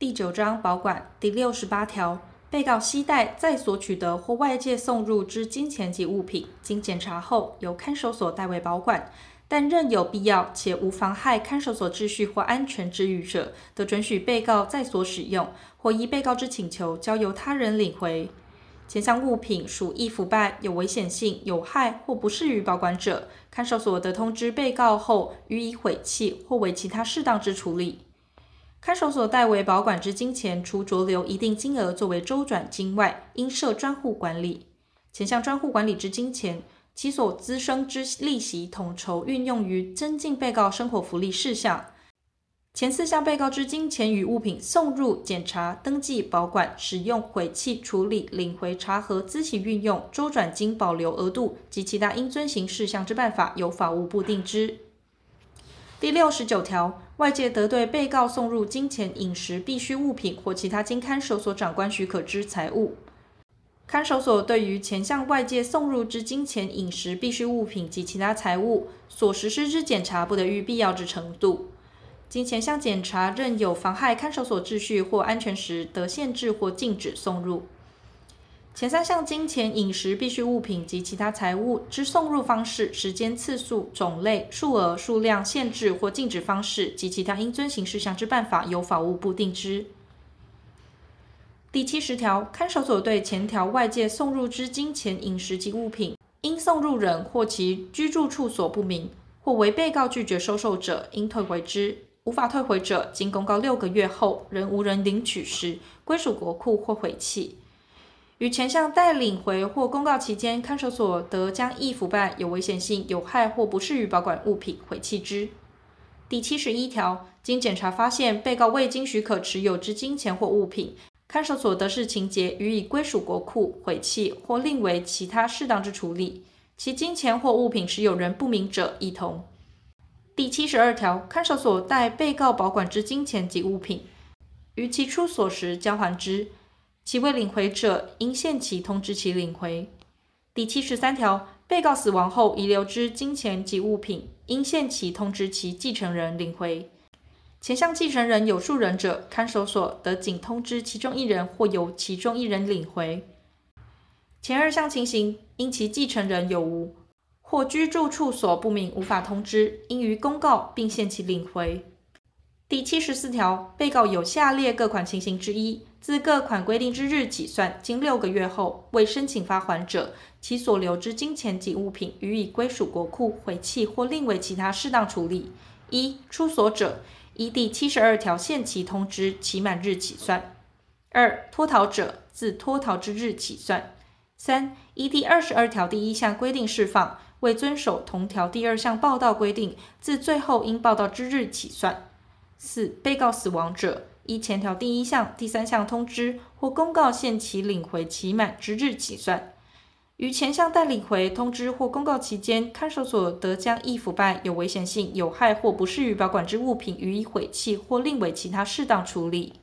第九章保管第六十八条，被告携带在所取得或外界送入之金钱及物品，经检查后由看守所代为保管，但任有必要且无妨害看守所秩序或安全之余者，得准许被告在所使用，或依被告之请求交由他人领回。前项物品属易腐败、有危险性、有害或不适于保管者，看守所得通知被告后予以毁弃或为其他适当之处理。看守所代为保管之金钱，除酌留一定金额作为周转金外，应设专户管理。前项专户管理之金钱，其所滋生之利息，统筹运用于增进被告生活福利事项。前四项被告之金钱与物品送入、检查、登记、保管、使用、毁弃、处理、领回、查核、资其运用、周转金保留额度及其他应遵行事项之办法，由法务部定之。第六十九条，外界得对被告送入金钱、饮食必需物品或其他经看守所长官许可之财物。看守所对于前项外界送入之金钱、饮食必需物品及其他财物所实施之检查，不得逾必要之程度。经前项检查任有妨害看守所秩序或安全时，得限制或禁止送入。前三项金钱、饮食必需物品及其他财物之送入方式、时间、次数、种类、数额、数量、限制或禁止方式及其他应遵行事项之办法，由法务部定之。第七十条，看守所对前条外界送入之金钱、饮食及物品，因送入人或其居住处所不明，或为被告拒绝收受者，应退回之；无法退回者，经公告六个月后仍无人领取时，归属国库或毁弃。于前项待领回或公告期间，看守所得将易腐败、有危险性、有害或不适于保管物品毁弃之。第七十一条，经检查发现被告未经许可持有之金钱或物品，看守所得视情节予以归属国库、毁弃或另为其他适当之处理。其金钱或物品持有人不明者，亦同。第七十二条，看守所代被告保管之金钱及物品，于其出所时交还之。其未领回者，应限期通知其领回。第七十三条，被告死亡后遗留之金钱及物品，应限期通知其继承人领回。前项继承人有数人者，看守所得仅通知其中一人或由其中一人领回。前二项情形，因其继承人有无或居住处所不明无法通知，应予公告并限期领回。第七十四条，被告有下列各款情形之一，自各款规定之日起算，经六个月后未申请发还者，其所留之金钱及物品予以归属国库、毁弃或另为其他适当处理。一、出所者，依第七十二条限期通知，期满日起算；二、脱逃者，自脱逃之日起算；三、依第二十二条第一项规定释放，未遵守同条第二项报到规定，自最后应报到之日起算。四、被告死亡者，依前条第一项、第三项通知或公告限期领回期满之日起算。于前项待领回通知或公告期间，看守所得将易腐败、有危险性、有害或不适于保管之物品予以毁弃或另为其他适当处理。